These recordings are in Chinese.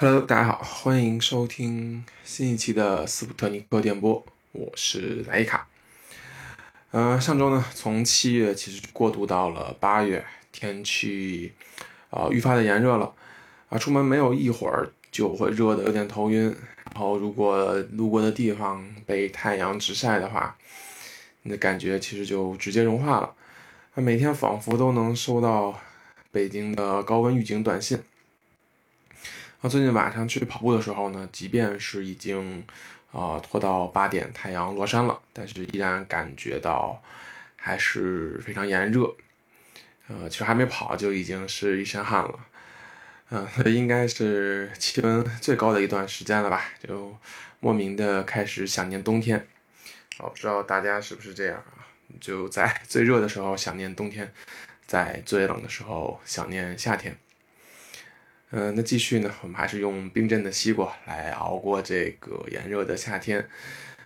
Hello，大家好，欢迎收听新一期的斯普特尼克电波，我是莱伊卡。呃，上周呢，从七月其实过渡到了八月，天气啊愈发的炎热了啊，出门没有一会儿就会热的有点头晕，然后如果路过的地方被太阳直晒的话，你的感觉其实就直接融化了，每天仿佛都能收到北京的高温预警短信。那最近晚上去跑步的时候呢，即便是已经，啊拖到八点太阳落山了，但是依然感觉到还是非常炎热，呃，其实还没跑就已经是一身汗了，嗯，应该是气温最高的一段时间了吧，就莫名的开始想念冬天，我不知道大家是不是这样啊？就在最热的时候想念冬天，在最冷的时候想念夏天。嗯，那继续呢，我们还是用冰镇的西瓜来熬过这个炎热的夏天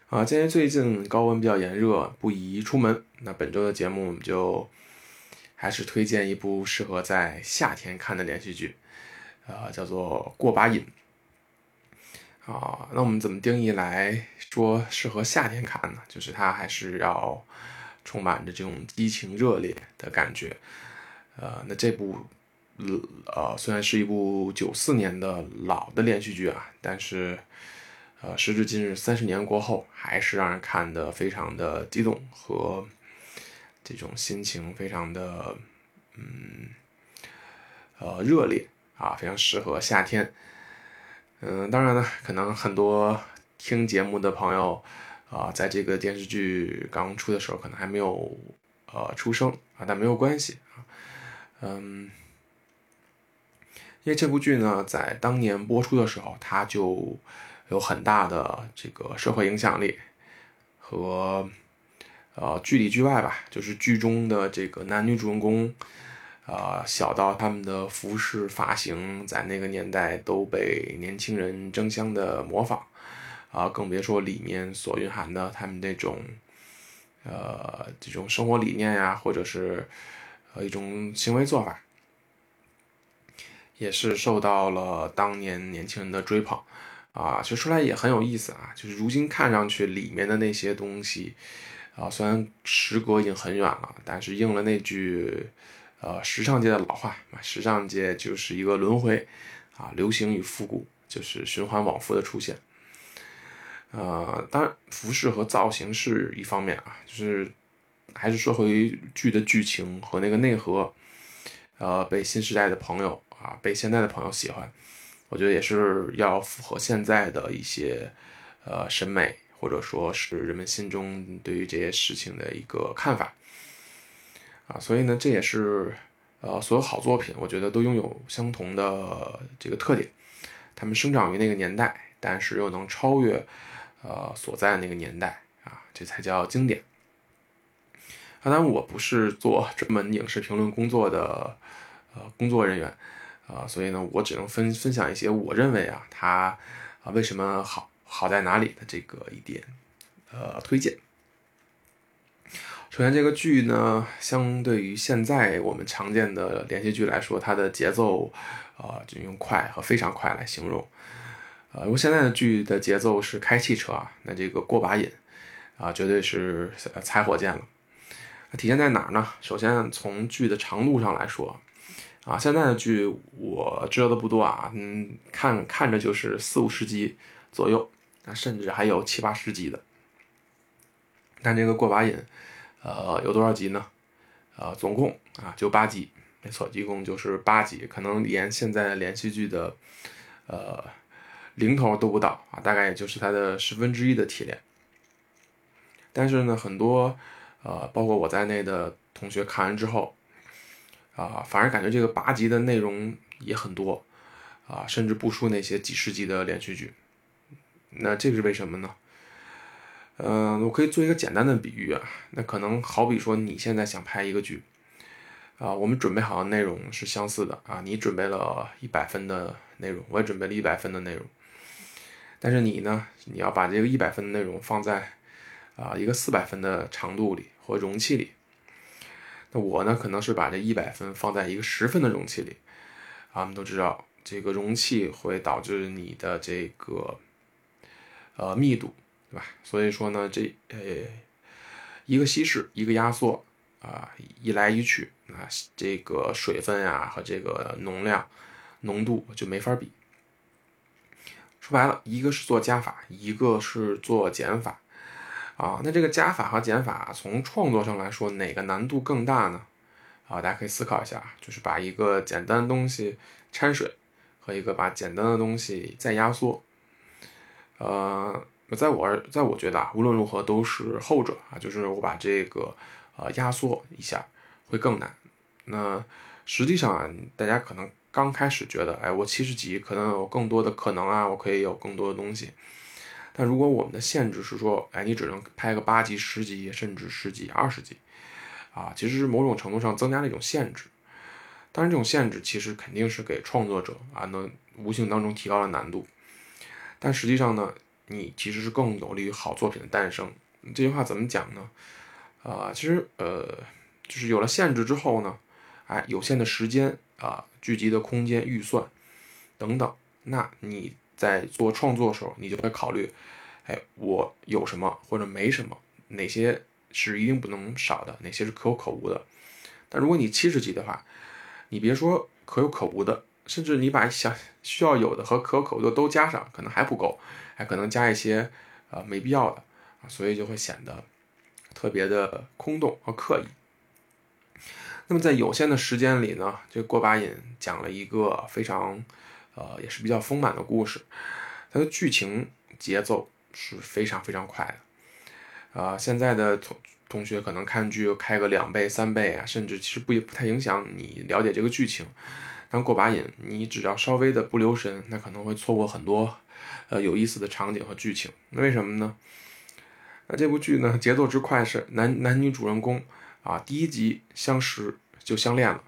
啊。鉴于最近高温比较炎热，不宜出门，那本周的节目我们就还是推荐一部适合在夏天看的连续剧，呃，叫做《过把瘾》啊。那我们怎么定义来说适合夏天看呢？就是它还是要充满着这种激情热烈的感觉，呃，那这部。呃，虽然是一部九四年的老的连续剧啊，但是，呃，时至今日三十年过后，还是让人看的非常的激动和这种心情非常的嗯呃热烈啊，非常适合夏天。嗯，当然呢，可能很多听节目的朋友啊，在这个电视剧刚出的时候，可能还没有呃出生啊，但没有关系啊，嗯。因为这部剧呢，在当年播出的时候，它就有很大的这个社会影响力和呃剧里剧外吧，就是剧中的这个男女主人公，呃，小到他们的服饰发型，在那个年代都被年轻人争相的模仿，啊，更别说里面所蕴含的他们那种呃这种生活理念呀，或者是呃一种行为做法。也是受到了当年年轻人的追捧，啊，其实说来也很有意思啊。就是如今看上去里面的那些东西，啊，虽然时隔已经很远了，但是应了那句，呃，时尚界的老话啊，时尚界就是一个轮回，啊，流行与复古就是循环往复的出现。呃，当然服饰和造型是一方面啊，就是还是说回剧的剧情和那个内核，呃，被新时代的朋友。啊，被现在的朋友喜欢，我觉得也是要符合现在的一些呃审美，或者说是人们心中对于这些事情的一个看法啊。所以呢，这也是呃所有好作品，我觉得都拥有相同的这个特点，他们生长于那个年代，但是又能超越呃所在那个年代啊，这才叫经典。当然，我不是做专门影视评论工作的呃工作人员。啊，所以呢，我只能分分享一些我认为啊，它啊为什么好好在哪里的这个一点呃推荐。首先，这个剧呢，相对于现在我们常见的连续剧来说，它的节奏啊就用快和非常快来形容。呃，如果现在的剧的节奏是开汽车啊，那这个过把瘾啊，绝对是踩火箭了。体现在哪儿呢？首先从剧的长度上来说。啊，现在的剧我知道的不多啊，嗯，看看着就是四五十集左右，啊，甚至还有七八十集的。但这个过把瘾，呃，有多少集呢？呃，总共啊就八集，没错，一共就是八集，可能连现在连续剧的，呃，零头都不到啊，大概也就是它的十分之一的体量。但是呢，很多呃，包括我在内的同学看完之后。啊，反而感觉这个八集的内容也很多，啊，甚至不输那些几十集的连续剧。那这是为什么呢？嗯，我可以做一个简单的比喻啊，那可能好比说你现在想拍一个剧，啊，我们准备好的内容是相似的啊，你准备了一百分的内容，我也准备了一百分的内容，但是你呢，你要把这个一百分的内容放在啊一个四百分的长度里或容器里。那我呢，可能是把这一百分放在一个十分的容器里，啊，我们都知道，这个容器会导致你的这个呃密度，对吧？所以说呢，这呃一个稀释，一个压缩啊，一来一去，啊，这个水分呀和这个浓量、浓度就没法比。说白了，一个是做加法，一个是做减法啊。那这个加法和减法从创作上来说，哪个难度更大呢？啊，大家可以思考一下，就是把一个简单的东西掺水。和一个把简单的东西再压缩，呃，在我在我觉得啊，无论如何都是后者啊，就是我把这个呃压缩一下会更难。那实际上啊，大家可能刚开始觉得，哎，我七十级可能有更多的可能啊，我可以有更多的东西。但如果我们的限制是说，哎，你只能拍个八级、十级，甚至十几、二十级，啊，其实是某种程度上增加了一种限制。当然，这种限制其实肯定是给创作者啊，能无形当中提高了难度。但实际上呢，你其实是更有利于好作品的诞生。这句话怎么讲呢？啊，其实呃，就是有了限制之后呢，哎，有限的时间啊，聚集的空间、预算等等，那你在做创作的时候，你就会考虑，哎，我有什么或者没什么，哪些是一定不能少的，哪些是可有可无的。但如果你七十级的话，你别说可有可无的，甚至你把想需要有的和可有可无的都加上，可能还不够，还可能加一些呃没必要的啊，所以就会显得特别的空洞和刻意。那么在有限的时间里呢，这过把瘾讲了一个非常呃也是比较丰满的故事，它的剧情节奏是非常非常快的啊，现在的同。同学可能看剧开个两倍、三倍啊，甚至其实不不太影响你了解这个剧情。但过把瘾，你只要稍微的不留神，那可能会错过很多呃有意思的场景和剧情。那为什么呢？那这部剧呢节奏之快是男男女主人公啊，第一集相识就相恋了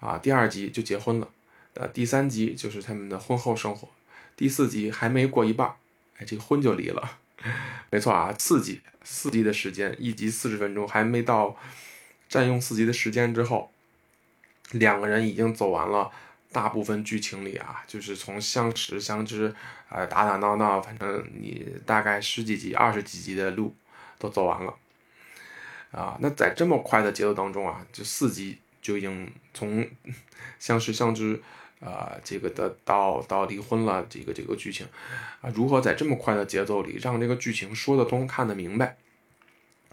啊，第二集就结婚了，呃，第三集就是他们的婚后生活，第四集还没过一半，哎，这个婚就离了。没错啊，四集四集的时间，一集四十分钟，还没到占用四集的时间之后，两个人已经走完了大部分剧情里啊，就是从相识相知，呃，打打闹闹，反正你大概十几集、二十几集的路都走完了啊。那在这么快的节奏当中啊，就四集就已经从相识相知。啊，这个的到到离婚了，这个这个剧情，啊，如何在这么快的节奏里让这个剧情说得通、看得明白，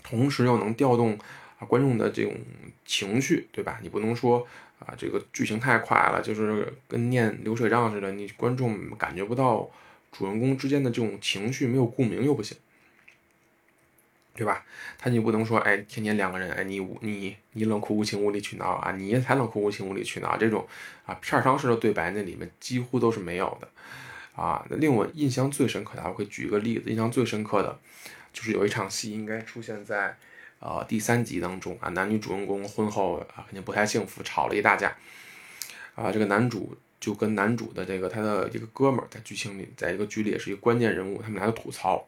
同时又能调动啊观众的这种情绪，对吧？你不能说啊这个剧情太快了，就是跟念流水账似的，你观众感觉不到主人公之间的这种情绪，没有共鸣又不行。对吧？他你不能说，哎，天天两个人，哎，你你你冷酷无情无理取闹啊，你才冷酷无情无理取闹这种啊，片商式的对白那里面几乎都是没有的啊。令我印象最深刻的，我会举一个例子，印象最深刻的就是有一场戏应该出现在呃第三集当中啊，男女主人公婚后啊肯定不太幸福，吵了一大架啊，这个男主就跟男主的这个他的一个哥们儿在剧情里，在一个剧里也是一个关键人物，他们俩就吐槽。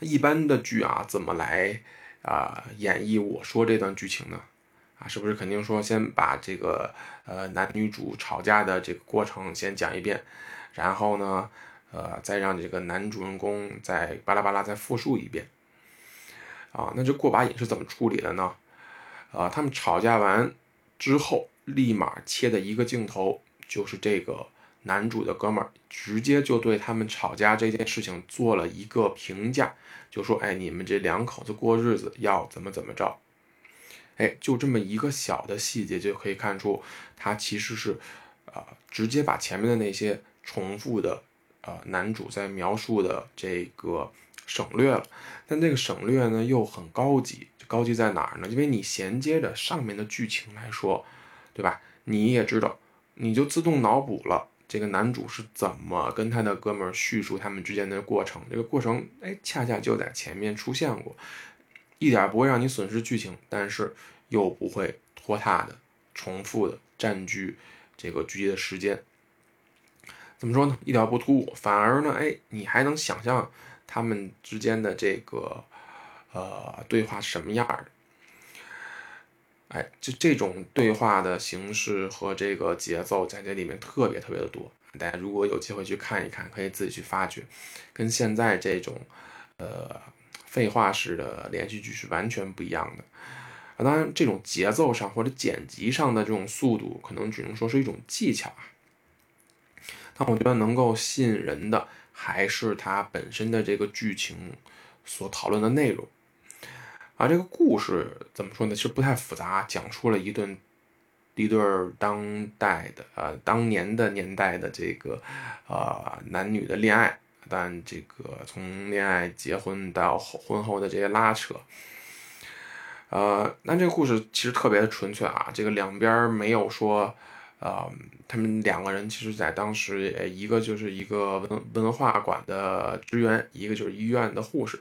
一般的剧啊，怎么来啊演绎我说这段剧情呢？啊，是不是肯定说先把这个呃男女主吵架的这个过程先讲一遍，然后呢，呃，再让这个男主人公再巴拉巴拉再复述一遍？啊，那这过把瘾是怎么处理的呢？啊，他们吵架完之后，立马切的一个镜头就是这个。男主的哥们儿直接就对他们吵架这件事情做了一个评价，就说：“哎，你们这两口子过日子要怎么怎么着？”哎，就这么一个小的细节就可以看出，他其实是，啊，直接把前面的那些重复的，呃，男主在描述的这个省略了。但这个省略呢又很高级，高级在哪儿呢？因为你衔接着上面的剧情来说，对吧？你也知道，你就自动脑补了。这个男主是怎么跟他的哥们儿叙述他们之间的过程？这个过程，哎，恰恰就在前面出现过，一点不会让你损失剧情，但是又不会拖沓的、重复的占据这个剧集的时间。怎么说呢？一点不突兀，反而呢，哎，你还能想象他们之间的这个呃对话什么样的？哎，这这种对话的形式和这个节奏在这里面特别特别的多。大家如果有机会去看一看，可以自己去发掘，跟现在这种呃废话式的连续剧是完全不一样的。啊，当然这种节奏上或者剪辑上的这种速度，可能只能说是一种技巧啊。但我觉得能够吸引人的，还是它本身的这个剧情所讨论的内容。啊，这个故事怎么说呢？其实不太复杂，讲述了一顿一对当代的呃当年的年代的这个呃男女的恋爱，但这个从恋爱结婚到婚后的这些拉扯。呃，那这个故事其实特别的纯粹啊，这个两边没有说。呃，他们两个人其实，在当时，一个就是一个文文化馆的职员，一个就是医院的护士，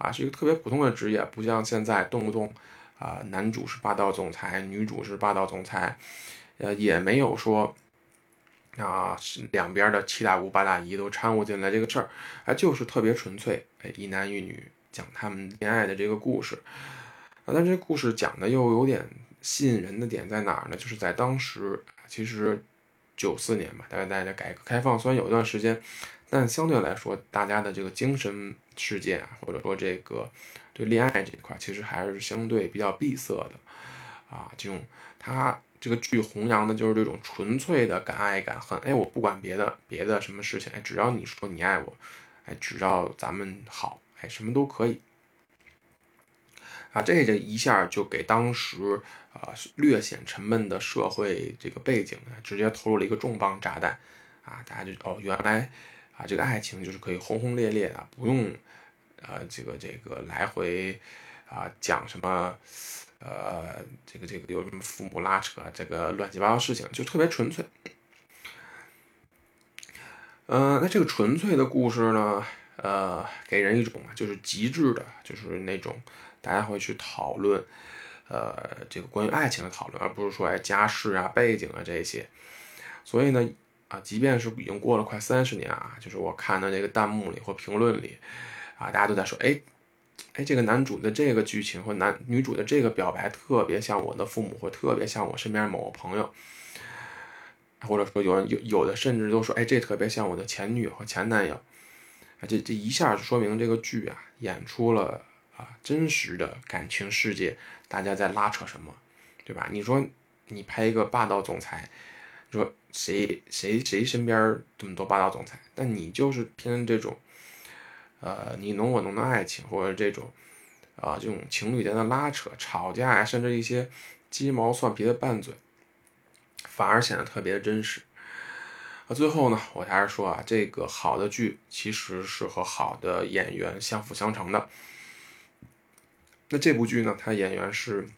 啊，是一个特别普通的职业，不像现在动不动，啊，男主是霸道总裁，女主是霸道总裁，呃，也没有说，啊，两边的七大姑八大姨都掺和进来这个事儿，啊，就是特别纯粹，哎，一男一女讲他们恋爱的这个故事，啊，但这故事讲的又有点吸引人的点在哪儿呢？就是在当时。其实，九四年吧，大概大家改革开放虽然有一段时间，但相对来说，大家的这个精神世界啊，或者说这个对恋爱这一块，其实还是相对比较闭塞的啊。这种他这个剧弘扬的就是这种纯粹的敢爱敢恨。哎，我不管别的别的什么事情，哎，只要你说你爱我，哎，只要咱们好，哎，什么都可以。啊，这这一下就给当时啊略显沉闷的社会这个背景呢，直接投入了一个重磅炸弹，啊，大家就哦，原来啊这个爱情就是可以轰轰烈烈的，不用呃这个这个来回啊讲什么呃这个这个有什么父母拉扯这个乱七八糟事情，就特别纯粹。嗯，那这个纯粹的故事呢，呃，给人一种就是极致的，就是那种。大家会去讨论，呃，这个关于爱情的讨论，而不是说哎家世啊、背景啊这些。所以呢，啊，即便是已经过了快三十年啊，就是我看的这个弹幕里或评论里，啊，大家都在说，哎，哎，这个男主的这个剧情或男女主的这个表白特别像我的父母，或特别像我身边某个朋友，或者说有人有有的甚至都说，哎，这特别像我的前女友和前男友。啊，这这一下就说明这个剧啊演出了。啊，真实的感情世界，大家在拉扯什么，对吧？你说你拍一个霸道总裁，说谁谁谁身边这么多霸道总裁，但你就是偏这种，呃，你侬我侬的爱情，或者这种，啊，这种情侣间的拉扯、吵架呀，甚至一些鸡毛蒜皮的拌嘴，反而显得特别的真实。啊，最后呢，我还是说啊，这个好的剧其实是和好的演员相辅相成的。那这部剧呢？它演员是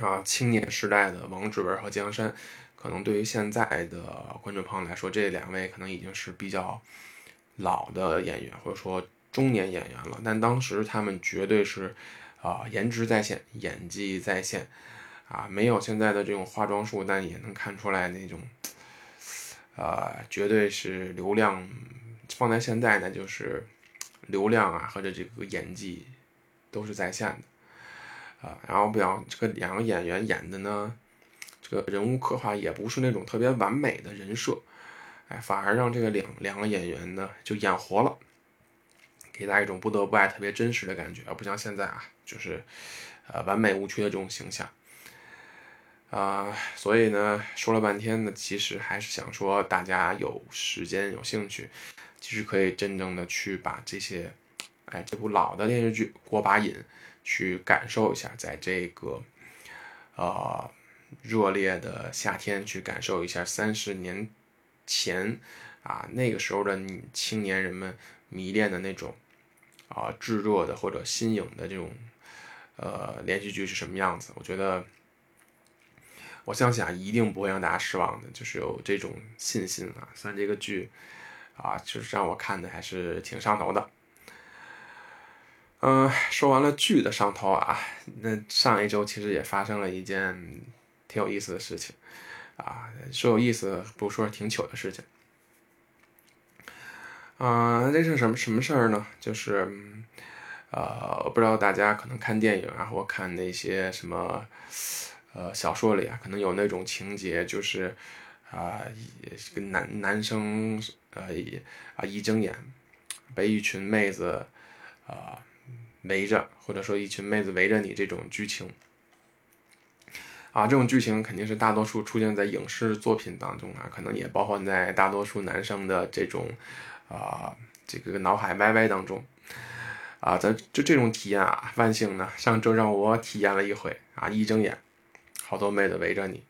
啊，青年时代的王志文和江山，可能对于现在的观众朋友来说，这两位可能已经是比较老的演员，或者说中年演员了。但当时他们绝对是啊，颜值在线，演技在线，啊，没有现在的这种化妆术，但也能看出来那种，呃，绝对是流量。放在现在呢，就是流量啊，或者这个演技。都是在线的，啊，然后比方这个两个演员演的呢，这个人物刻画也不是那种特别完美的人设，哎，反而让这个两两个演员呢就演活了，给大家一种不得不爱特别真实的感觉，而不像现在啊，就是呃完美无缺的这种形象，啊，所以呢说了半天呢，其实还是想说大家有时间有兴趣，其实可以真正的去把这些。哎，这部老的电视剧过把瘾，去感受一下，在这个呃热烈的夏天，去感受一下三十年前啊那个时候的青年人们迷恋的那种啊炙热的或者新颖的这种呃连续剧是什么样子。我觉得，我相信啊，一定不会让大家失望的，就是有这种信心啊。虽然这个剧啊，就是让我看的还是挺上头的。嗯，说完了剧的上头啊，那上一周其实也发生了一件挺有意思的事情啊，说有意思不说挺糗的事情。啊，这是什么什么事儿呢？就是，呃，我不知道大家可能看电影啊，或看那些什么，呃，小说里啊，可能有那种情节，就是啊，个男男生呃啊一睁眼被一群妹子啊围着，或者说一群妹子围着你这种剧情。啊，这种剧情肯定是大多数出现在影视作品当中啊，可能也包含在大多数男生的这种啊这个脑海 YY 当中啊。咱就这种体验啊，万幸呢，上周让我体验了一回啊，一睁眼，好多妹子围着你。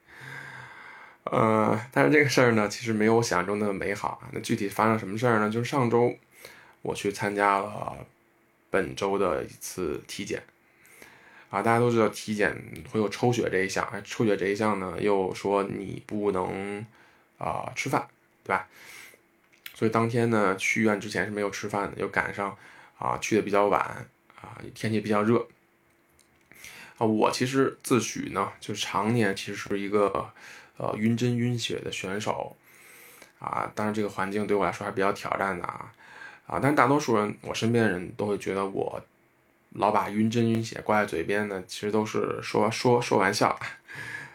呃，但是这个事儿呢，其实没有我想象中那么美好啊。那具体发生什么事儿呢？就是上周我去参加了本周的一次体检。啊，大家都知道体检会有抽血这一项，哎，抽血这一项呢，又说你不能啊吃饭，对吧？所以当天呢去医院之前是没有吃饭的，又赶上啊去的比较晚啊，天气比较热啊。我其实自诩呢，就常年其实是一个呃晕针晕血的选手啊，当然这个环境对我来说还是比较挑战的啊啊，但大多数人我身边的人都会觉得我。老把晕针晕血挂在嘴边呢，其实都是说说说玩笑。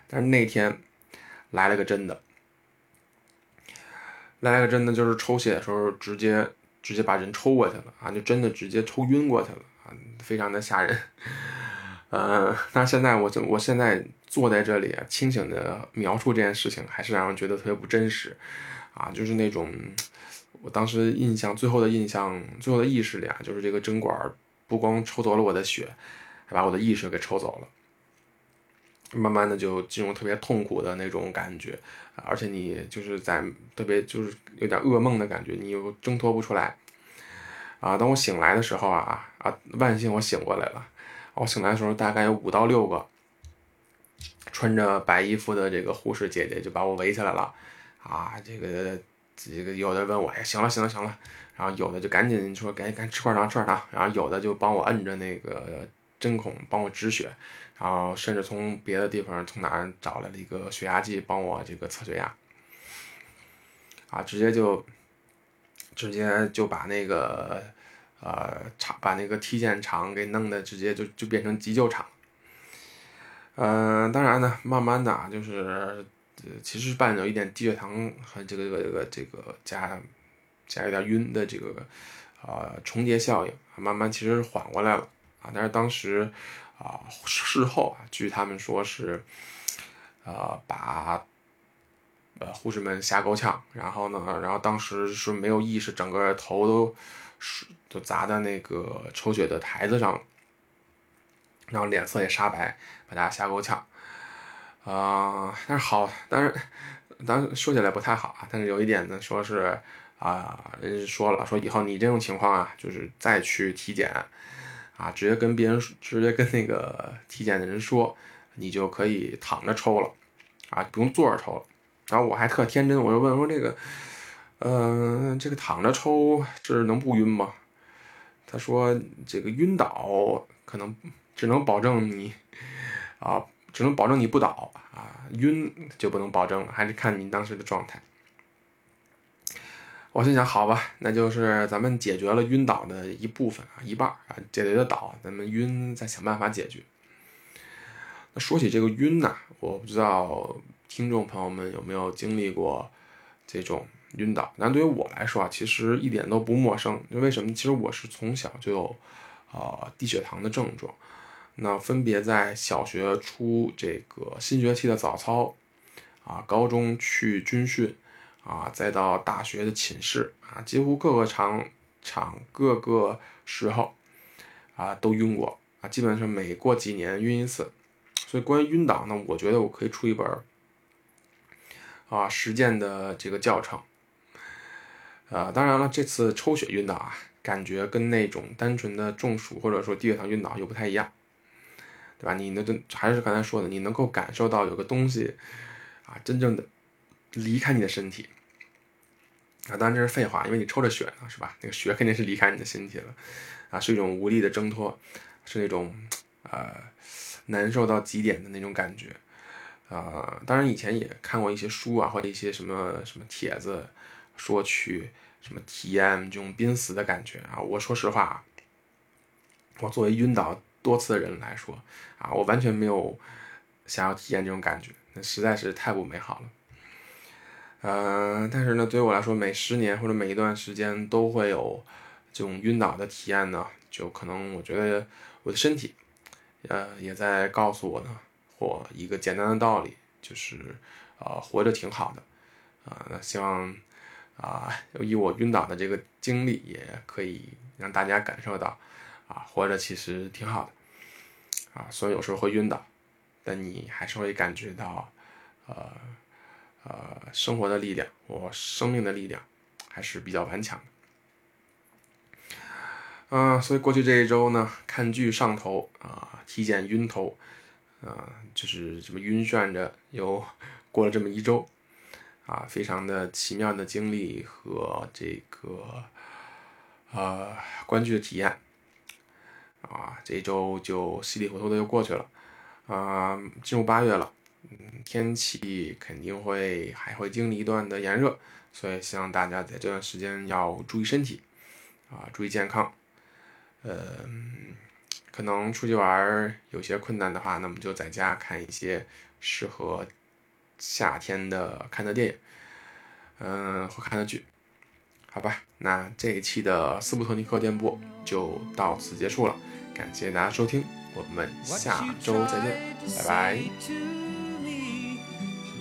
但是那天来了个真的，来了个真的，就是抽血的时候直接直接把人抽过去了啊，就真的直接抽晕过去了啊，非常的吓人。呃，但是现在我就我现在坐在这里，清醒的描述这件事情，还是让人觉得特别不真实啊，就是那种我当时印象最后的印象最后的意识里啊，就是这个针管。不光抽走了我的血，还把我的意识给抽走了。慢慢的就进入特别痛苦的那种感觉，而且你就是在特别就是有点噩梦的感觉，你又挣脱不出来。啊，当我醒来的时候啊啊，万幸我醒过来了。我醒来的时候大概有五到六个穿着白衣服的这个护士姐姐就把我围起来了。啊，这个这个有的问我，哎，行了行了行了。然后有的就赶紧说赶紧赶紧吃块糖吃块糖，然后有的就帮我摁着那个针孔帮我止血，然后甚至从别的地方从哪儿找来了一个血压计帮我这个测血压，啊，直接就直接就把那个呃场把那个体检场给弄的直接就就变成急救场，嗯，当然呢，慢慢的啊，就是其实伴有一点低血糖和这个这个这个这个加。加有点晕的这个，呃，重叠效应，慢慢其实缓过来了啊。但是当时啊，事后啊，据他们说是，呃，把呃护士们吓够呛，然后呢，然后当时是没有意识，整个头都是都砸在那个抽血的台子上，然后脸色也煞白，把大家吓够呛啊。但是好，但是当然说起来不太好啊。但是有一点呢，说是。啊，人说了，说以后你这种情况啊，就是再去体检，啊，直接跟别人，直接跟那个体检的人说，你就可以躺着抽了，啊，不用坐着抽了。然后我还特天真，我就问说这个，嗯，这个躺着抽是能不晕吗？他说这个晕倒可能只能保证你，啊，只能保证你不倒啊，晕就不能保证了，还是看你当时的状态。我心想，好吧，那就是咱们解决了晕倒的一部分啊，一半啊，解决的倒，咱们晕再想办法解决。那说起这个晕呢，我不知道听众朋友们有没有经历过这种晕倒。那对于我来说啊，其实一点都不陌生。为什么？其实我是从小就有啊低血糖的症状。那分别在小学出这个新学期的早操啊，高中去军训。啊，再到大学的寝室啊，几乎各个场场各个时候啊都晕过啊，基本上每过几年晕一次。所以关于晕倒呢，我觉得我可以出一本啊实践的这个教程。呃，当然了，这次抽血晕倒啊，感觉跟那种单纯的中暑或者说低血糖晕倒又不太一样，对吧？你那这还是刚才说的，你能够感受到有个东西啊，真正的。离开你的身体啊，当然这是废话，因为你抽着血呢，是吧？那个血肯定是离开你的身体了啊，是一种无力的挣脱，是那种呃难受到极点的那种感觉啊。当然以前也看过一些书啊，或者一些什么什么帖子，说去什么体验这种濒死的感觉啊。我说实话，我作为晕倒多次的人来说啊，我完全没有想要体验这种感觉，那实在是太不美好了。呃，但是呢，对于我来说，每十年或者每一段时间都会有这种晕倒的体验呢，就可能我觉得我的身体，呃，也在告诉我呢，我一个简单的道理，就是呃，活着挺好的，啊，那希望啊，以我晕倒的这个经历，也可以让大家感受到，啊，活着其实挺好的，啊，虽然有时候会晕倒，但你还是会感觉到，呃。呃，生活的力量，我生命的力量还是比较顽强的。嗯，所以过去这一周呢，看剧上头啊，体检晕头，啊，就是这么晕眩着，又过了这么一周，啊，非常的奇妙的经历和这个呃观剧的体验，啊，这一周就稀里糊涂的又过去了，啊，进入八月了。嗯，天气肯定会还会经历一段的炎热，所以希望大家在这段时间要注意身体，啊，注意健康。呃，可能出去玩有些困难的话，那么就在家看一些适合夏天的看的电影，嗯，或看的剧，好吧？那这一期的斯普特尼克电波就到此结束了，感谢大家收听，我们下周再见，拜拜。